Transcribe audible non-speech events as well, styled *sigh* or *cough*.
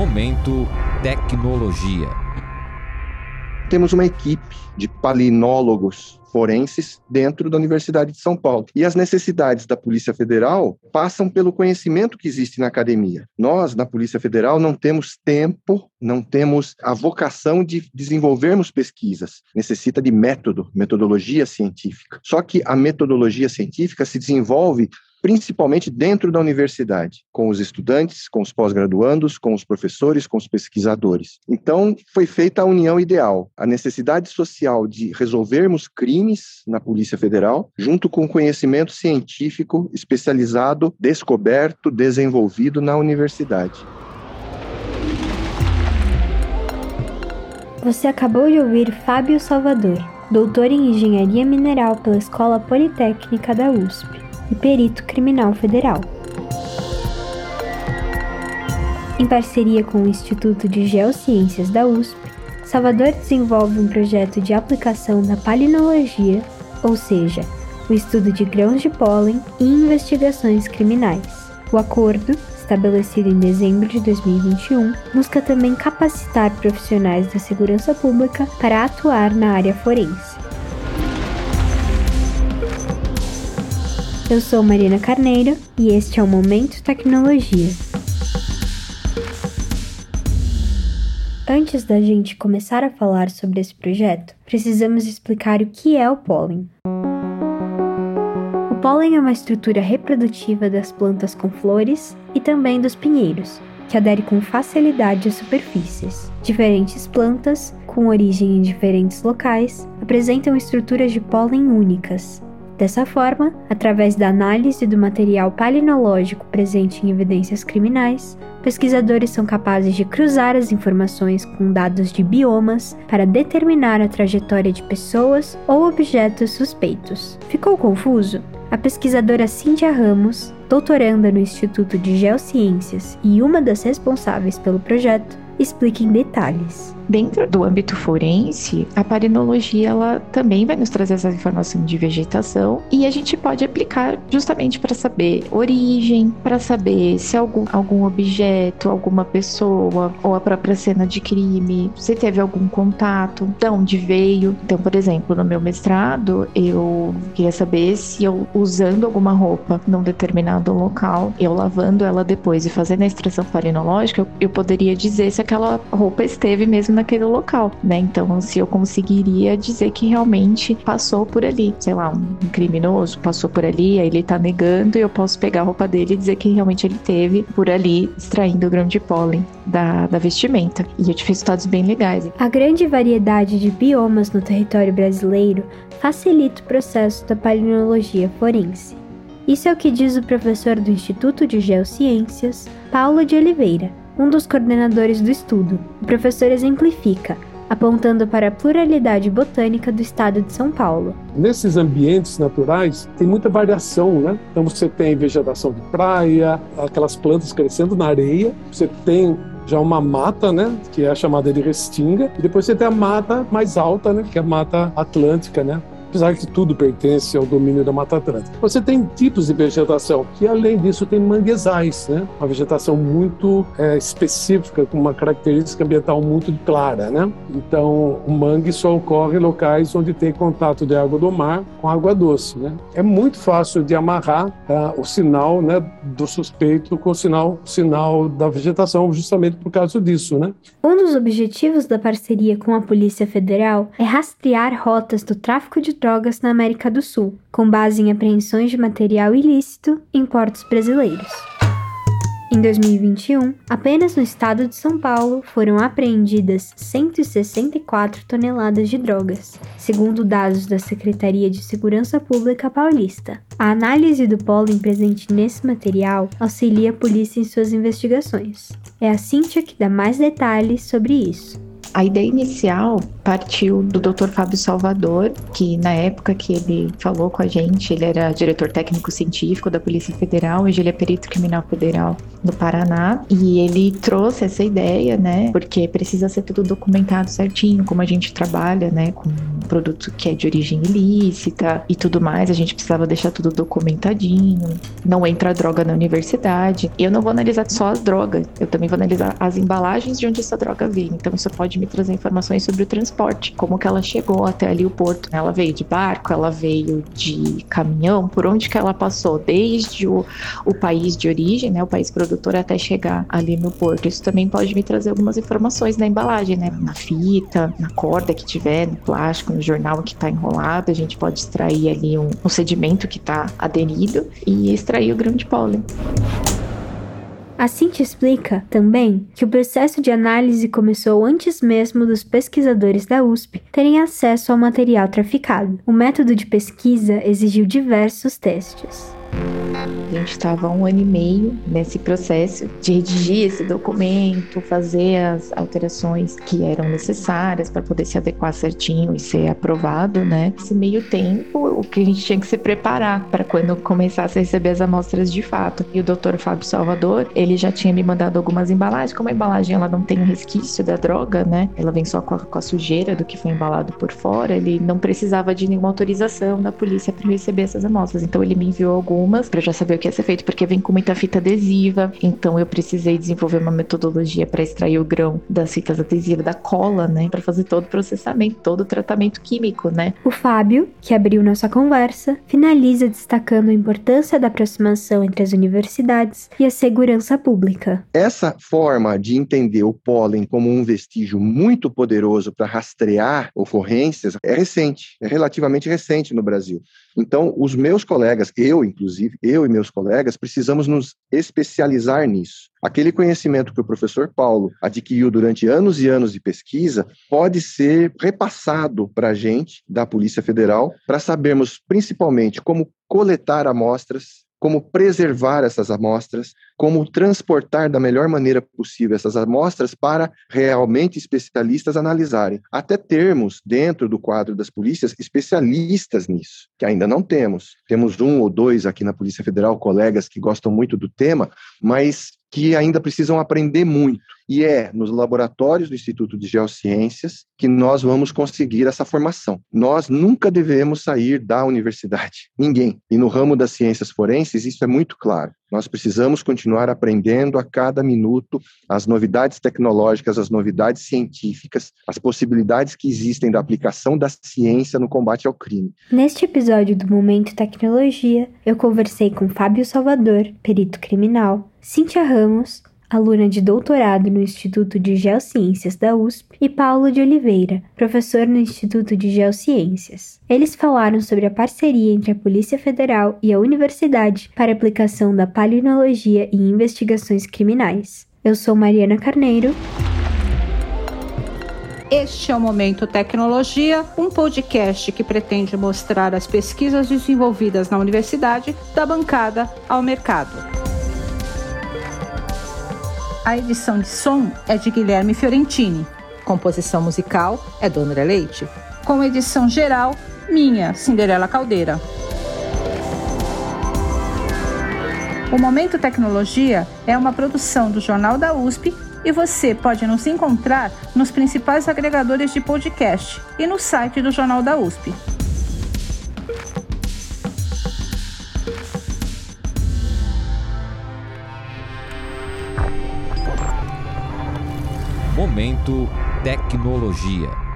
Momento Tecnologia. Temos uma equipe de palinólogos forenses dentro da Universidade de São Paulo. E as necessidades da Polícia Federal passam pelo conhecimento que existe na academia. Nós, na Polícia Federal, não temos tempo, não temos a vocação de desenvolvermos pesquisas. Necessita de método, metodologia científica. Só que a metodologia científica se desenvolve principalmente dentro da universidade, com os estudantes, com os pós-graduandos, com os professores, com os pesquisadores. Então, foi feita a união ideal, a necessidade social de resolvermos crimes na Polícia Federal, junto com conhecimento científico especializado, descoberto, desenvolvido na universidade. Você acabou de ouvir Fábio Salvador, doutor em Engenharia Mineral pela Escola Politécnica da USP e perito criminal federal. Em parceria com o Instituto de Geociências da USP, Salvador desenvolve um projeto de aplicação da palinologia, ou seja, o estudo de grãos de pólen e investigações criminais. O acordo, estabelecido em dezembro de 2021, busca também capacitar profissionais da segurança pública para atuar na área forense. Eu sou Marina Carneiro e este é o Momento Tecnologia. Antes da gente começar a falar sobre esse projeto, precisamos explicar o que é o pólen. O pólen é uma estrutura reprodutiva das plantas com flores e também dos pinheiros, que adere com facilidade às superfícies. Diferentes plantas, com origem em diferentes locais, apresentam estruturas de pólen únicas, Dessa forma, através da análise do material palinológico presente em evidências criminais, pesquisadores são capazes de cruzar as informações com dados de biomas para determinar a trajetória de pessoas ou objetos suspeitos. Ficou confuso? A pesquisadora Cíntia Ramos, doutoranda no Instituto de Geociências e uma das responsáveis pelo projeto, explica em detalhes. Dentro do âmbito forense, a parinologia ela também vai nos trazer essa informação de vegetação e a gente pode aplicar justamente para saber origem, para saber se algum, algum objeto, alguma pessoa ou a própria cena de crime, se teve algum contato, de onde veio. Então, por exemplo, no meu mestrado, eu queria saber se eu usando alguma roupa num determinado local, eu lavando ela depois e fazendo a extração parinológica, eu, eu poderia dizer se aquela roupa esteve mesmo naquele local, né? Então, se eu conseguiria dizer que realmente passou por ali, sei lá, um criminoso passou por ali, aí ele tá negando e eu posso pegar a roupa dele e dizer que realmente ele teve por ali extraindo o grão de pólen da, da vestimenta. E eu tive resultados bem legais. A grande variedade de biomas no território brasileiro facilita o processo da palinologia forense. Isso é o que diz o professor do Instituto de Geociências, Paulo de Oliveira, um dos coordenadores do estudo. O professor exemplifica, apontando para a pluralidade botânica do estado de São Paulo. Nesses ambientes naturais tem muita variação, né? Então você tem vegetação de praia, aquelas plantas crescendo na areia, você tem já uma mata, né, que é a chamada de restinga, e depois você tem a mata mais alta, né, que é a mata atlântica, né, apesar que tudo pertence ao domínio da Mata Atlântica. Você tem tipos de vegetação, que além disso tem manguezais, né? uma vegetação muito é, específica, com uma característica ambiental muito clara. Né? Então, o mangue só ocorre em locais onde tem contato de água do mar com água doce. Né? É muito fácil de amarrar tá, o sinal né, do suspeito com o sinal, sinal da vegetação, justamente por causa disso. Né? Um dos objetivos da parceria com a Polícia Federal é rastrear rotas do tráfico de drogas na América do Sul, com base em apreensões de material ilícito em portos brasileiros. Em 2021, apenas no estado de São Paulo foram apreendidas 164 toneladas de drogas, segundo dados da Secretaria de Segurança Pública Paulista. A análise do pólen presente nesse material auxilia a polícia em suas investigações. É a Cíntia que dá mais detalhes sobre isso. A ideia inicial partiu do Dr. Fábio Salvador, que na época que ele falou com a gente, ele era diretor técnico científico da Polícia Federal, hoje ele é perito criminal federal no Paraná, e ele trouxe essa ideia, né, porque precisa ser tudo documentado certinho, como a gente trabalha, né, com um produto que é de origem ilícita e tudo mais, a gente precisava deixar tudo documentadinho, não entra droga na universidade. Eu não vou analisar só as drogas, eu também vou analisar as embalagens de onde essa droga veio, então isso pode me trazer informações sobre o transporte, como que ela chegou até ali o porto. Ela veio de barco, ela veio de caminhão, por onde que ela passou, desde o, o país de origem, né, o país produtor, até chegar ali no porto. Isso também pode me trazer algumas informações na embalagem, né, na fita, na corda que tiver, no plástico, no jornal que está enrolado, a gente pode extrair ali um, um sedimento que está aderido e extrair o grão de pólen. A Cintia explica também que o processo de análise começou antes mesmo dos pesquisadores da USP terem acesso ao material traficado. O método de pesquisa exigiu diversos testes. A gente estava um ano e meio nesse processo de redigir esse documento, fazer as alterações que eram necessárias para poder se adequar certinho e ser aprovado, né? Esse meio tempo, o que a gente tinha que se preparar para quando começasse a receber as amostras de fato. E o Dr. Fábio Salvador, ele já tinha me mandado algumas embalagens, como a embalagem ela não tem o resquício da droga, né? Ela vem só com a, com a sujeira do que foi embalado por fora, ele não precisava de nenhuma autorização da polícia para receber essas amostras. Então ele me enviou algumas para já saber o que ia ser feito, porque vem com muita fita adesiva. Então eu precisei desenvolver uma metodologia para extrair o grão das fitas adesivas, da cola, né? Para fazer todo o processamento, todo o tratamento químico, né? O Fábio, que abriu nossa conversa, finaliza destacando a importância da aproximação entre as universidades e a segurança pública. Essa forma de entender o pólen como um vestígio muito poderoso para rastrear ocorrências é recente, é relativamente recente no Brasil. Então, os meus colegas, eu inclusive, eu e meus colegas, precisamos nos especializar nisso. Aquele conhecimento que o professor Paulo adquiriu durante anos e anos de pesquisa pode ser repassado para a gente, da Polícia Federal, para sabermos principalmente como coletar amostras, como preservar essas amostras, como transportar da melhor maneira possível essas amostras para realmente especialistas analisarem. Até termos dentro do quadro das polícias especialistas nisso, que ainda não temos. Temos um ou dois aqui na Polícia Federal, colegas que gostam muito do tema, mas que ainda precisam aprender muito. E é nos laboratórios do Instituto de Geociências que nós vamos conseguir essa formação. Nós nunca devemos sair da universidade, *laughs* ninguém. E no ramo das ciências forenses, isso é muito claro. Nós precisamos continuar aprendendo a cada minuto as novidades tecnológicas, as novidades científicas, as possibilidades que existem da aplicação da ciência no combate ao crime. Neste episódio do Momento Tecnologia, eu conversei com Fábio Salvador, perito criminal, Cíntia Ramos, aluna de doutorado no Instituto de Geociências da USP, e Paulo de Oliveira, professor no Instituto de Geociências. Eles falaram sobre a parceria entre a Polícia Federal e a universidade para aplicação da palinologia em investigações criminais. Eu sou Mariana Carneiro. Este é o Momento Tecnologia, um podcast que pretende mostrar as pesquisas desenvolvidas na universidade da bancada ao mercado. A edição de som é de Guilherme Fiorentini. Composição musical é do André Leite. Com edição geral, minha, Cinderela Caldeira. O Momento Tecnologia é uma produção do Jornal da USP e você pode nos encontrar nos principais agregadores de podcast e no site do Jornal da USP. Momento Tecnologia.